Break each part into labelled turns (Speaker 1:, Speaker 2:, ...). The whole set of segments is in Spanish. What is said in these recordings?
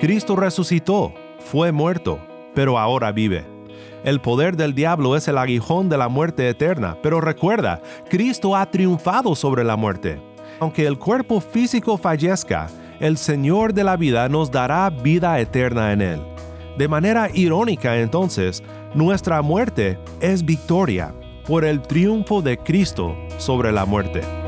Speaker 1: Cristo resucitó, fue muerto, pero ahora vive. El poder del diablo es el aguijón de la muerte eterna, pero recuerda, Cristo ha triunfado sobre la muerte. Aunque el cuerpo físico fallezca, el Señor de la vida nos dará vida eterna en él. De manera irónica entonces, nuestra muerte es victoria por el triunfo de Cristo sobre la muerte.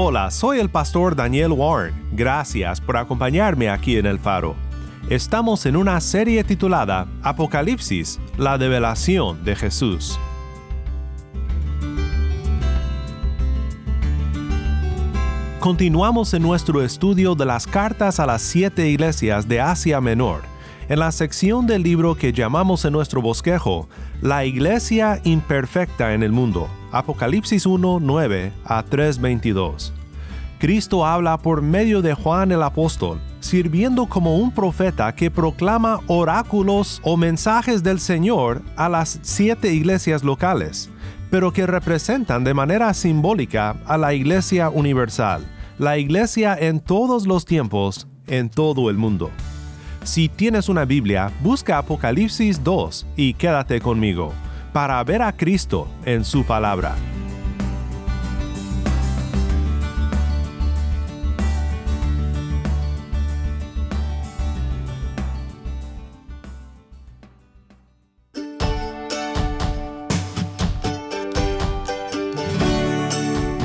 Speaker 1: Hola, soy el pastor Daniel Warren. Gracias por acompañarme aquí en El Faro. Estamos en una serie titulada Apocalipsis, la develación de Jesús. Continuamos en nuestro estudio de las cartas a las siete iglesias de Asia Menor, en la sección del libro que llamamos en nuestro bosquejo La Iglesia Imperfecta en el Mundo, Apocalipsis 1, 9 a 3, Cristo habla por medio de Juan el apóstol, sirviendo como un profeta que proclama oráculos o mensajes del Señor a las siete iglesias locales, pero que representan de manera simbólica a la iglesia universal, la iglesia en todos los tiempos, en todo el mundo. Si tienes una Biblia, busca Apocalipsis 2 y quédate conmigo para ver a Cristo en su palabra.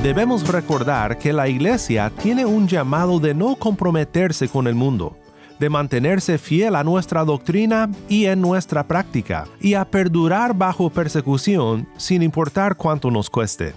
Speaker 1: Debemos recordar que la iglesia tiene un llamado de no comprometerse con el mundo, de mantenerse fiel a nuestra doctrina y en nuestra práctica, y a perdurar bajo persecución sin importar cuánto nos cueste.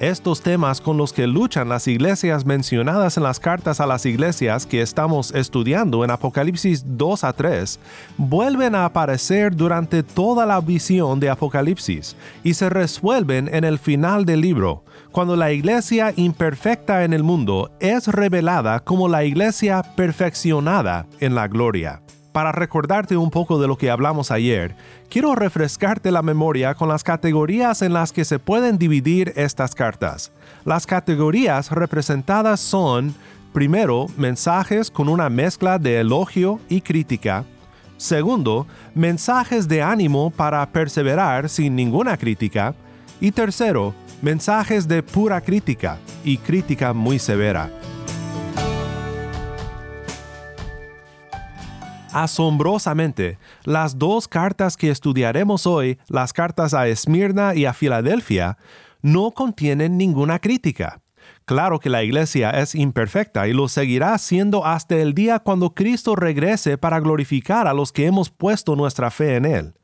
Speaker 1: Estos temas con los que luchan las iglesias mencionadas en las cartas a las iglesias que estamos estudiando en Apocalipsis 2 a 3 vuelven a aparecer durante toda la visión de Apocalipsis y se resuelven en el final del libro, cuando la iglesia imperfecta en el mundo es revelada como la iglesia perfeccionada en la gloria. Para recordarte un poco de lo que hablamos ayer, quiero refrescarte la memoria con las categorías en las que se pueden dividir estas cartas. Las categorías representadas son, primero, mensajes con una mezcla de elogio y crítica. Segundo, mensajes de ánimo para perseverar sin ninguna crítica. Y tercero, mensajes de pura crítica y crítica muy severa. Asombrosamente, las dos cartas que estudiaremos hoy, las cartas a Esmirna y a Filadelfia, no contienen ninguna crítica. Claro que la iglesia es imperfecta y lo seguirá siendo hasta el día cuando Cristo regrese para glorificar a los que hemos puesto nuestra fe en Él.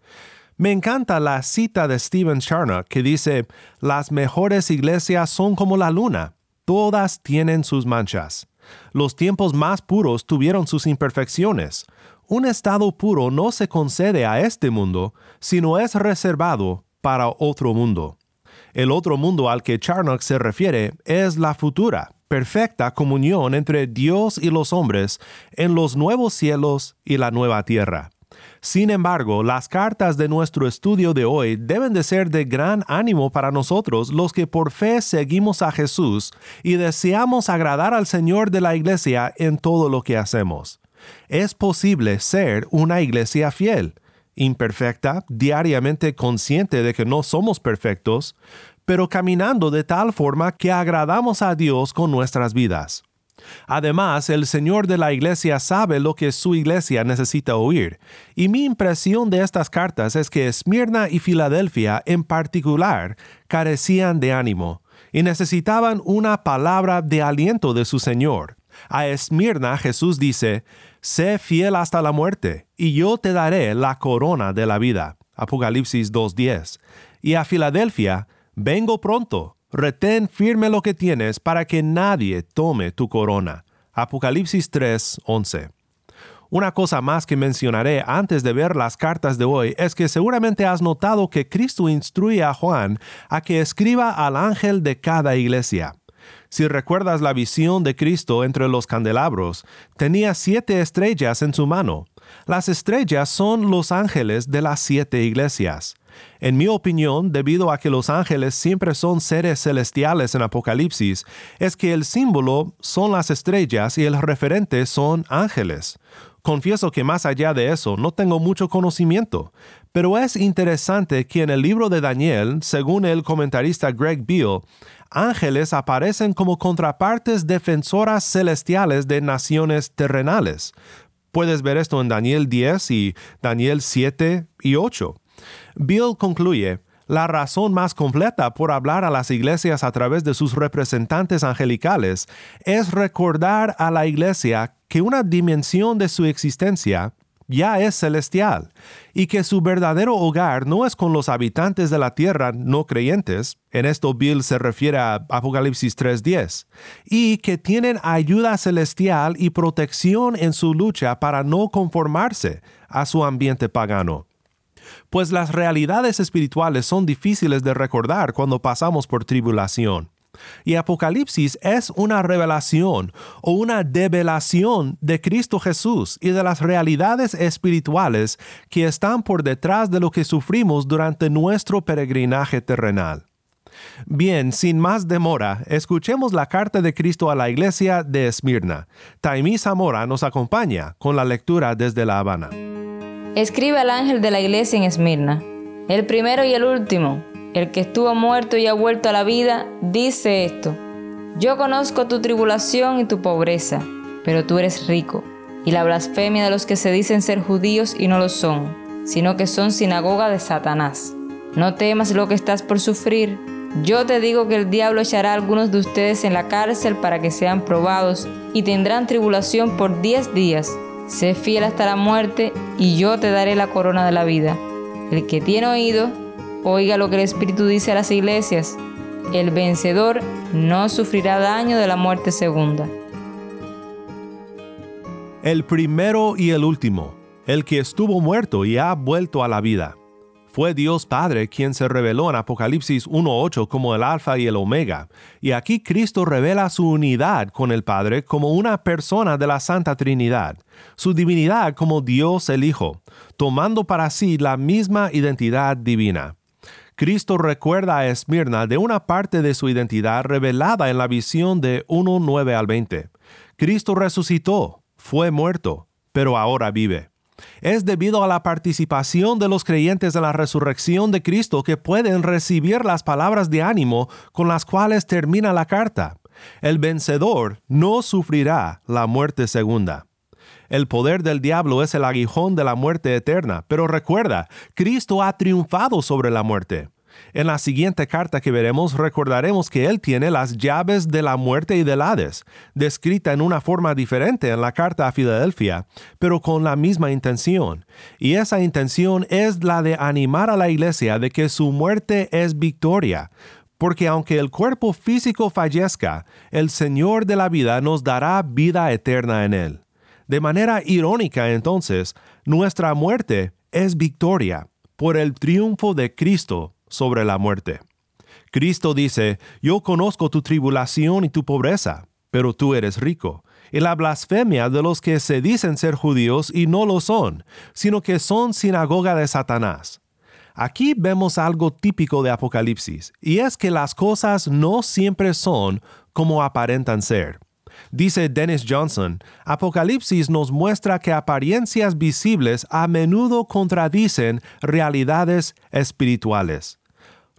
Speaker 1: Me encanta la cita de Stephen Charnock que dice, las mejores iglesias son como la luna, todas tienen sus manchas. Los tiempos más puros tuvieron sus imperfecciones, un estado puro no se concede a este mundo, sino es reservado para otro mundo. El otro mundo al que Charnock se refiere es la futura, perfecta comunión entre Dios y los hombres en los nuevos cielos y la nueva tierra. Sin embargo, las cartas de nuestro estudio de hoy deben de ser de gran ánimo para nosotros los que por fe seguimos a Jesús y deseamos agradar al Señor de la Iglesia en todo lo que hacemos es posible ser una iglesia fiel, imperfecta, diariamente consciente de que no somos perfectos, pero caminando de tal forma que agradamos a Dios con nuestras vidas. Además, el Señor de la Iglesia sabe lo que su Iglesia necesita oír, y mi impresión de estas cartas es que Esmirna y Filadelfia en particular carecían de ánimo y necesitaban una palabra de aliento de su Señor. A Esmirna Jesús dice, Sé fiel hasta la muerte, y yo te daré la corona de la vida. Apocalipsis 2.10. Y a Filadelfia, Vengo pronto, retén firme lo que tienes para que nadie tome tu corona. Apocalipsis 3:11. Una cosa más que mencionaré antes de ver las cartas de hoy es que seguramente has notado que Cristo instruye a Juan a que escriba al ángel de cada iglesia. Si recuerdas la visión de Cristo entre los candelabros, tenía siete estrellas en su mano. Las estrellas son los ángeles de las siete iglesias. En mi opinión, debido a que los ángeles siempre son seres celestiales en Apocalipsis, es que el símbolo son las estrellas y el referente son ángeles. Confieso que más allá de eso no tengo mucho conocimiento, pero es interesante que en el libro de Daniel, según el comentarista Greg Beale, ángeles aparecen como contrapartes defensoras celestiales de naciones terrenales. Puedes ver esto en Daniel 10 y Daniel 7 y 8. Bill concluye, la razón más completa por hablar a las iglesias a través de sus representantes angelicales es recordar a la iglesia que una dimensión de su existencia ya es celestial y que su verdadero hogar no es con los habitantes de la tierra no creyentes, en esto Bill se refiere a Apocalipsis 3.10, y que tienen ayuda celestial y protección en su lucha para no conformarse a su ambiente pagano. Pues las realidades espirituales son difíciles de recordar cuando pasamos por tribulación. Y Apocalipsis es una revelación o una develación de Cristo Jesús y de las realidades espirituales que están por detrás de lo que sufrimos durante nuestro peregrinaje terrenal. Bien, sin más demora, escuchemos la carta de Cristo a la iglesia de Esmirna. Taimí Zamora nos acompaña con la lectura desde La Habana.
Speaker 2: Escribe al ángel de la iglesia en Esmirna, el primero y el último, el que estuvo muerto y ha vuelto a la vida, dice esto. Yo conozco tu tribulación y tu pobreza, pero tú eres rico, y la blasfemia de los que se dicen ser judíos y no lo son, sino que son sinagoga de Satanás. No temas lo que estás por sufrir. Yo te digo que el diablo echará algunos de ustedes en la cárcel para que sean probados, y tendrán tribulación por diez días. Sé fiel hasta la muerte y yo te daré la corona de la vida. El que tiene oído, oiga lo que el Espíritu dice a las iglesias. El vencedor no sufrirá daño de la muerte segunda.
Speaker 1: El primero y el último, el que estuvo muerto y ha vuelto a la vida. Fue Dios Padre quien se reveló en Apocalipsis 1.8 como el Alfa y el Omega, y aquí Cristo revela su unidad con el Padre como una persona de la Santa Trinidad, su divinidad como Dios el Hijo, tomando para sí la misma identidad divina. Cristo recuerda a Esmirna de una parte de su identidad revelada en la visión de 1.9 al 20. Cristo resucitó, fue muerto, pero ahora vive. Es debido a la participación de los creyentes en la resurrección de Cristo que pueden recibir las palabras de ánimo con las cuales termina la carta. El vencedor no sufrirá la muerte segunda. El poder del diablo es el aguijón de la muerte eterna, pero recuerda, Cristo ha triunfado sobre la muerte. En la siguiente carta que veremos recordaremos que Él tiene las llaves de la muerte y del Hades, descrita en una forma diferente en la carta a Filadelfia, pero con la misma intención. Y esa intención es la de animar a la iglesia de que su muerte es victoria, porque aunque el cuerpo físico fallezca, el Señor de la vida nos dará vida eterna en Él. De manera irónica entonces, nuestra muerte es victoria por el triunfo de Cristo sobre la muerte. Cristo dice, yo conozco tu tribulación y tu pobreza, pero tú eres rico, y la blasfemia de los que se dicen ser judíos y no lo son, sino que son sinagoga de Satanás. Aquí vemos algo típico de Apocalipsis, y es que las cosas no siempre son como aparentan ser. Dice Dennis Johnson, Apocalipsis nos muestra que apariencias visibles a menudo contradicen realidades espirituales.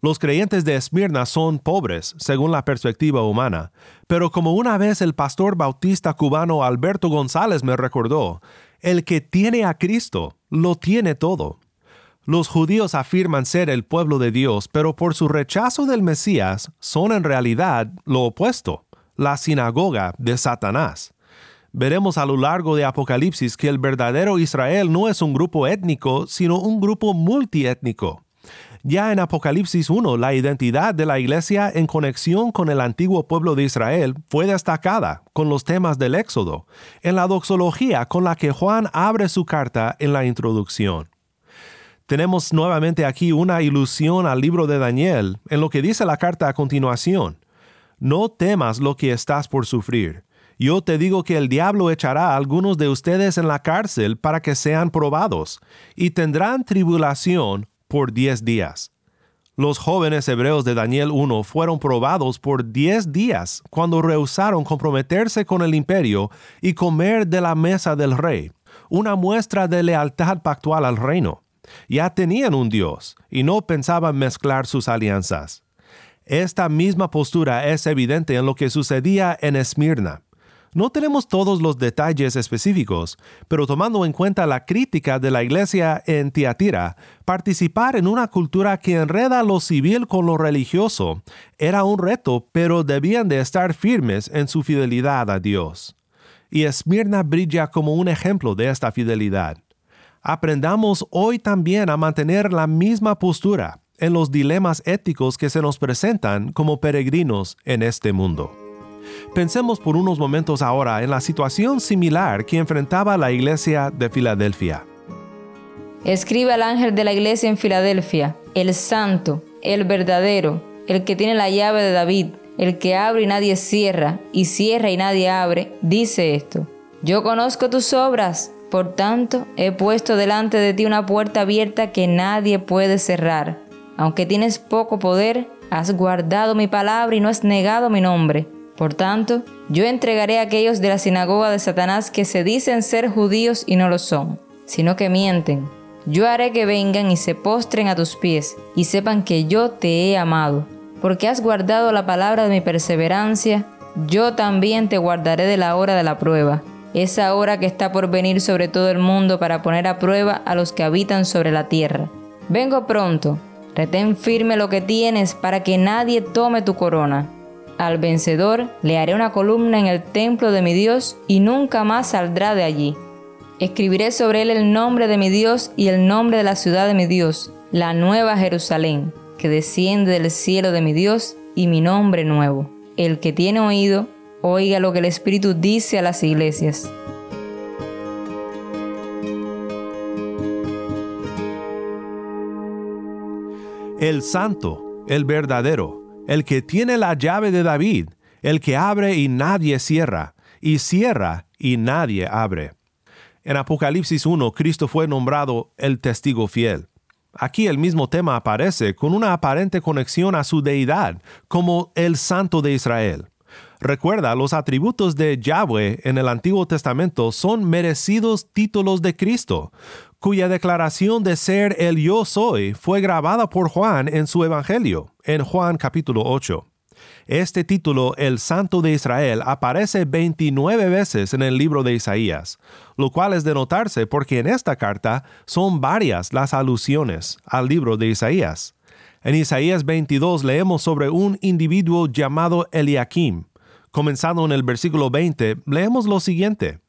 Speaker 1: Los creyentes de Esmirna son pobres, según la perspectiva humana, pero como una vez el pastor bautista cubano Alberto González me recordó, el que tiene a Cristo lo tiene todo. Los judíos afirman ser el pueblo de Dios, pero por su rechazo del Mesías son en realidad lo opuesto, la sinagoga de Satanás. Veremos a lo largo de Apocalipsis que el verdadero Israel no es un grupo étnico, sino un grupo multiétnico. Ya en Apocalipsis 1, la identidad de la iglesia en conexión con el antiguo pueblo de Israel fue destacada con los temas del Éxodo, en la doxología con la que Juan abre su carta en la introducción. Tenemos nuevamente aquí una ilusión al libro de Daniel en lo que dice la carta a continuación. No temas lo que estás por sufrir. Yo te digo que el diablo echará a algunos de ustedes en la cárcel para que sean probados, y tendrán tribulación por diez días. Los jóvenes hebreos de Daniel 1 fueron probados por diez días cuando rehusaron comprometerse con el imperio y comer de la mesa del rey, una muestra de lealtad pactual al reino. Ya tenían un Dios y no pensaban mezclar sus alianzas. Esta misma postura es evidente en lo que sucedía en Esmirna. No tenemos todos los detalles específicos, pero tomando en cuenta la crítica de la iglesia en Tiatira, participar en una cultura que enreda lo civil con lo religioso era un reto, pero debían de estar firmes en su fidelidad a Dios. Y Esmirna brilla como un ejemplo de esta fidelidad. Aprendamos hoy también a mantener la misma postura en los dilemas éticos que se nos presentan como peregrinos en este mundo. Pensemos por unos momentos ahora en la situación similar que enfrentaba la iglesia de Filadelfia.
Speaker 2: Escribe al ángel de la iglesia en Filadelfia, el santo, el verdadero, el que tiene la llave de David, el que abre y nadie cierra, y cierra y nadie abre, dice esto. Yo conozco tus obras, por tanto he puesto delante de ti una puerta abierta que nadie puede cerrar. Aunque tienes poco poder, has guardado mi palabra y no has negado mi nombre. Por tanto, yo entregaré a aquellos de la sinagoga de Satanás que se dicen ser judíos y no lo son, sino que mienten. Yo haré que vengan y se postren a tus pies y sepan que yo te he amado. Porque has guardado la palabra de mi perseverancia, yo también te guardaré de la hora de la prueba, esa hora que está por venir sobre todo el mundo para poner a prueba a los que habitan sobre la tierra. Vengo pronto, retén firme lo que tienes para que nadie tome tu corona. Al vencedor le haré una columna en el templo de mi Dios y nunca más saldrá de allí. Escribiré sobre él el nombre de mi Dios y el nombre de la ciudad de mi Dios, la nueva Jerusalén, que desciende del cielo de mi Dios y mi nombre nuevo. El que tiene oído, oiga lo que el Espíritu dice a las iglesias.
Speaker 1: El santo, el verdadero, el que tiene la llave de David, el que abre y nadie cierra, y cierra y nadie abre. En Apocalipsis 1, Cristo fue nombrado el testigo fiel. Aquí el mismo tema aparece con una aparente conexión a su deidad, como el Santo de Israel. Recuerda, los atributos de Yahweh en el Antiguo Testamento son merecidos títulos de Cristo, cuya declaración de ser el yo soy fue grabada por Juan en su Evangelio, en Juan capítulo 8. Este título, el Santo de Israel, aparece 29 veces en el libro de Isaías, lo cual es de notarse porque en esta carta son varias las alusiones al libro de Isaías. En Isaías 22 leemos sobre un individuo llamado Eliakim. Comenzando en el versículo 20, leemos lo siguiente.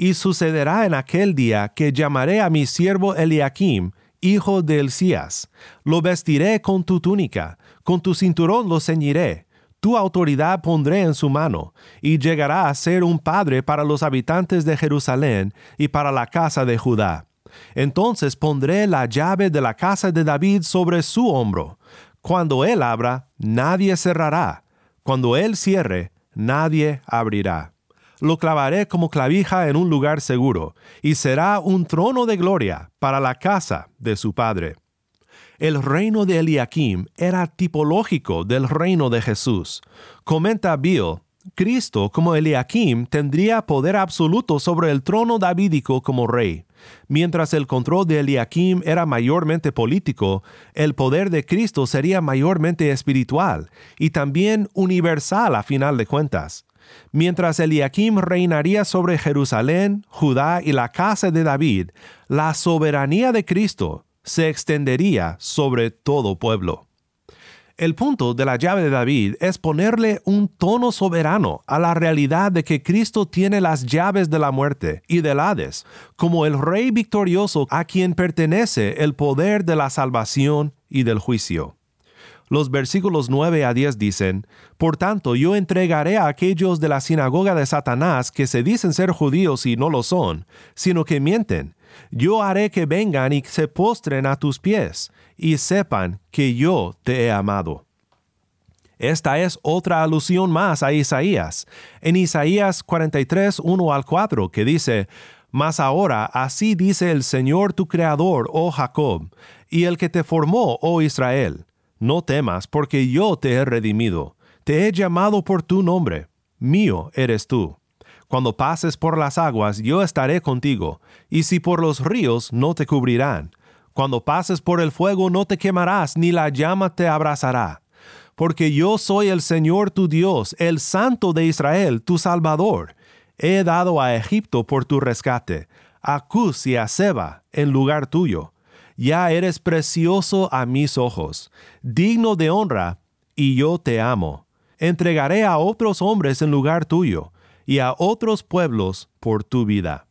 Speaker 1: Y sucederá en aquel día que llamaré a mi siervo Eliakim, hijo de Elías. Lo vestiré con tu túnica, con tu cinturón lo ceñiré. Tu autoridad pondré en su mano, y llegará a ser un padre para los habitantes de Jerusalén y para la casa de Judá. Entonces pondré la llave de la casa de David sobre su hombro. Cuando él abra, nadie cerrará. Cuando él cierre, nadie abrirá lo clavaré como clavija en un lugar seguro, y será un trono de gloria para la casa de su padre. El reino de Eliakim era tipológico del reino de Jesús. Comenta Bill, Cristo, como Eliakim, tendría poder absoluto sobre el trono davídico como rey. Mientras el control de Eliakim era mayormente político, el poder de Cristo sería mayormente espiritual y también universal a final de cuentas. Mientras Eliakim reinaría sobre Jerusalén, Judá y la casa de David, la soberanía de Cristo se extendería sobre todo pueblo. El punto de la llave de David es ponerle un tono soberano a la realidad de que Cristo tiene las llaves de la muerte y del Hades, como el Rey victorioso a quien pertenece el poder de la salvación y del juicio. Los versículos 9 a 10 dicen, Por tanto yo entregaré a aquellos de la sinagoga de Satanás que se dicen ser judíos y no lo son, sino que mienten. Yo haré que vengan y se postren a tus pies, y sepan que yo te he amado. Esta es otra alusión más a Isaías, en Isaías 43, 1 al 4, que dice, Mas ahora así dice el Señor tu Creador, oh Jacob, y el que te formó, oh Israel no temas, porque yo te he redimido, te he llamado por tu nombre, mío eres tú. Cuando pases por las aguas, yo estaré contigo, y si por los ríos, no te cubrirán. Cuando pases por el fuego, no te quemarás, ni la llama te abrazará. Porque yo soy el Señor tu Dios, el Santo de Israel, tu Salvador. He dado a Egipto por tu rescate, a Cus y a Seba en lugar tuyo ya eres precioso a mis ojos, digno de honra, y yo te amo. Entregaré a otros hombres en lugar tuyo, y a otros pueblos por tu vida.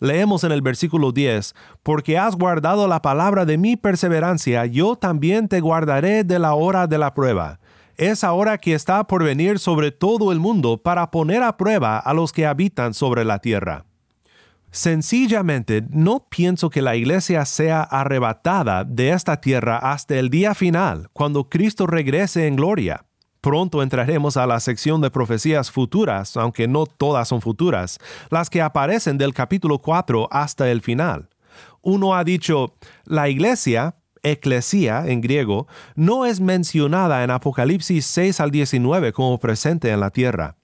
Speaker 1: Leemos en el versículo 10, Porque has guardado la palabra de mi perseverancia, yo también te guardaré de la hora de la prueba. Esa hora que está por venir sobre todo el mundo para poner a prueba a los que habitan sobre la tierra. Sencillamente, no pienso que la iglesia sea arrebatada de esta tierra hasta el día final, cuando Cristo regrese en gloria. Pronto entraremos a la sección de profecías futuras, aunque no todas son futuras, las que aparecen del capítulo 4 hasta el final. Uno ha dicho, la iglesia, eclesia en griego, no es mencionada en Apocalipsis 6 al 19 como presente en la tierra.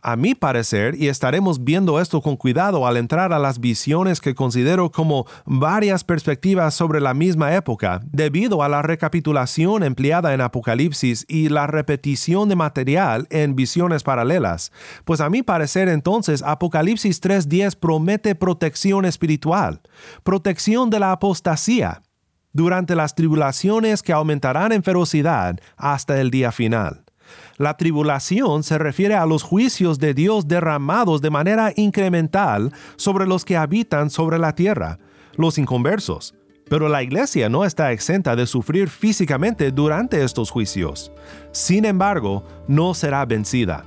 Speaker 1: A mi parecer, y estaremos viendo esto con cuidado al entrar a las visiones que considero como varias perspectivas sobre la misma época, debido a la recapitulación empleada en Apocalipsis y la repetición de material en visiones paralelas, pues a mi parecer entonces Apocalipsis 3.10 promete protección espiritual, protección de la apostasía, durante las tribulaciones que aumentarán en ferocidad hasta el día final. La tribulación se refiere a los juicios de Dios derramados de manera incremental sobre los que habitan sobre la tierra, los inconversos. Pero la iglesia no está exenta de sufrir físicamente durante estos juicios. Sin embargo, no será vencida.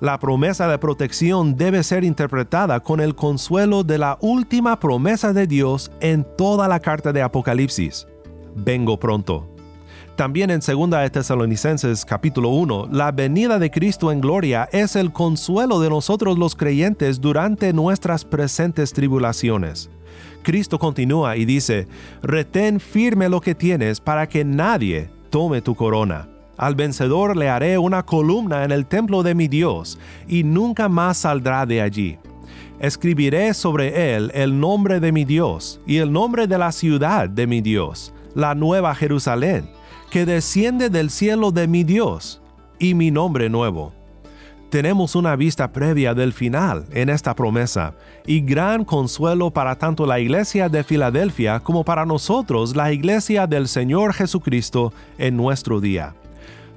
Speaker 1: La promesa de protección debe ser interpretada con el consuelo de la última promesa de Dios en toda la carta de Apocalipsis. Vengo pronto. También en 2 de Tesalonicenses capítulo 1, la venida de Cristo en gloria es el consuelo de nosotros los creyentes durante nuestras presentes tribulaciones. Cristo continúa y dice, retén firme lo que tienes para que nadie tome tu corona. Al vencedor le haré una columna en el templo de mi Dios, y nunca más saldrá de allí. Escribiré sobre él el nombre de mi Dios y el nombre de la ciudad de mi Dios, la nueva Jerusalén que desciende del cielo de mi Dios y mi nombre nuevo. Tenemos una vista previa del final en esta promesa y gran consuelo para tanto la iglesia de Filadelfia como para nosotros la iglesia del Señor Jesucristo en nuestro día.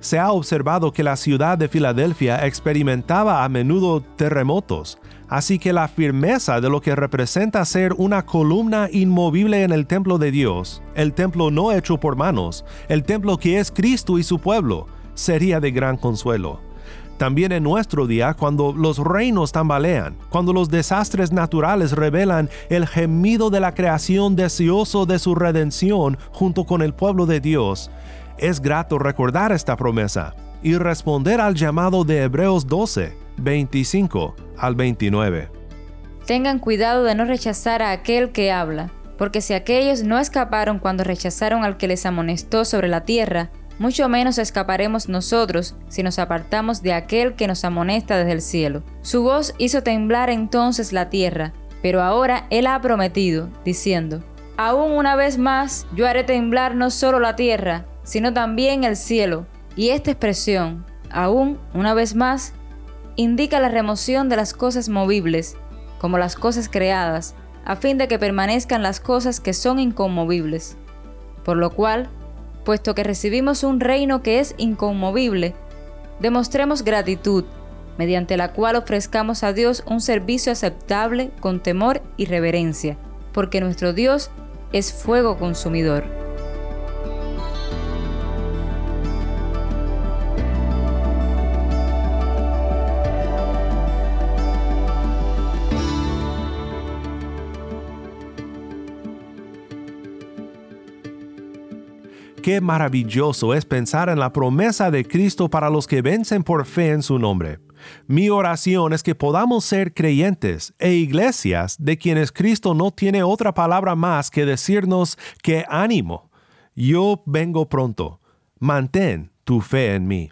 Speaker 1: Se ha observado que la ciudad de Filadelfia experimentaba a menudo terremotos, Así que la firmeza de lo que representa ser una columna inmovible en el templo de Dios, el templo no hecho por manos, el templo que es Cristo y su pueblo, sería de gran consuelo. También en nuestro día, cuando los reinos tambalean, cuando los desastres naturales revelan el gemido de la creación deseoso de su redención junto con el pueblo de Dios, es grato recordar esta promesa y responder al llamado de Hebreos 12, 25 al 29.
Speaker 2: Tengan cuidado de no rechazar a aquel que habla, porque si aquellos no escaparon cuando rechazaron al que les amonestó sobre la tierra, mucho menos escaparemos nosotros si nos apartamos de aquel que nos amonesta desde el cielo. Su voz hizo temblar entonces la tierra, pero ahora Él ha prometido, diciendo, Aún una vez más yo haré temblar no solo la tierra, sino también el cielo. Y esta expresión, aún una vez más, indica la remoción de las cosas movibles, como las cosas creadas, a fin de que permanezcan las cosas que son inconmovibles. Por lo cual, puesto que recibimos un reino que es inconmovible, demostremos gratitud, mediante la cual ofrezcamos a Dios un servicio aceptable con temor y reverencia, porque nuestro Dios es fuego consumidor.
Speaker 1: Qué maravilloso es pensar en la promesa de Cristo para los que vencen por fe en su nombre. Mi oración es que podamos ser creyentes e iglesias de quienes Cristo no tiene otra palabra más que decirnos que ánimo. Yo vengo pronto. Mantén tu fe en mí.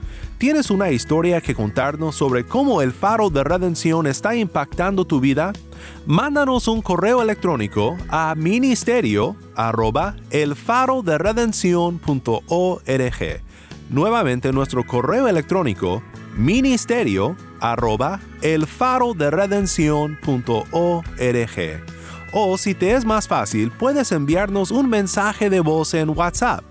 Speaker 1: ¿Tienes una historia que contarnos sobre cómo el faro de redención está impactando tu vida? Mándanos un correo electrónico a ministerio arroba elfaroderedención.org. Nuevamente nuestro correo electrónico ministerio arroba elfaroderedención.org. O si te es más fácil, puedes enviarnos un mensaje de voz en WhatsApp.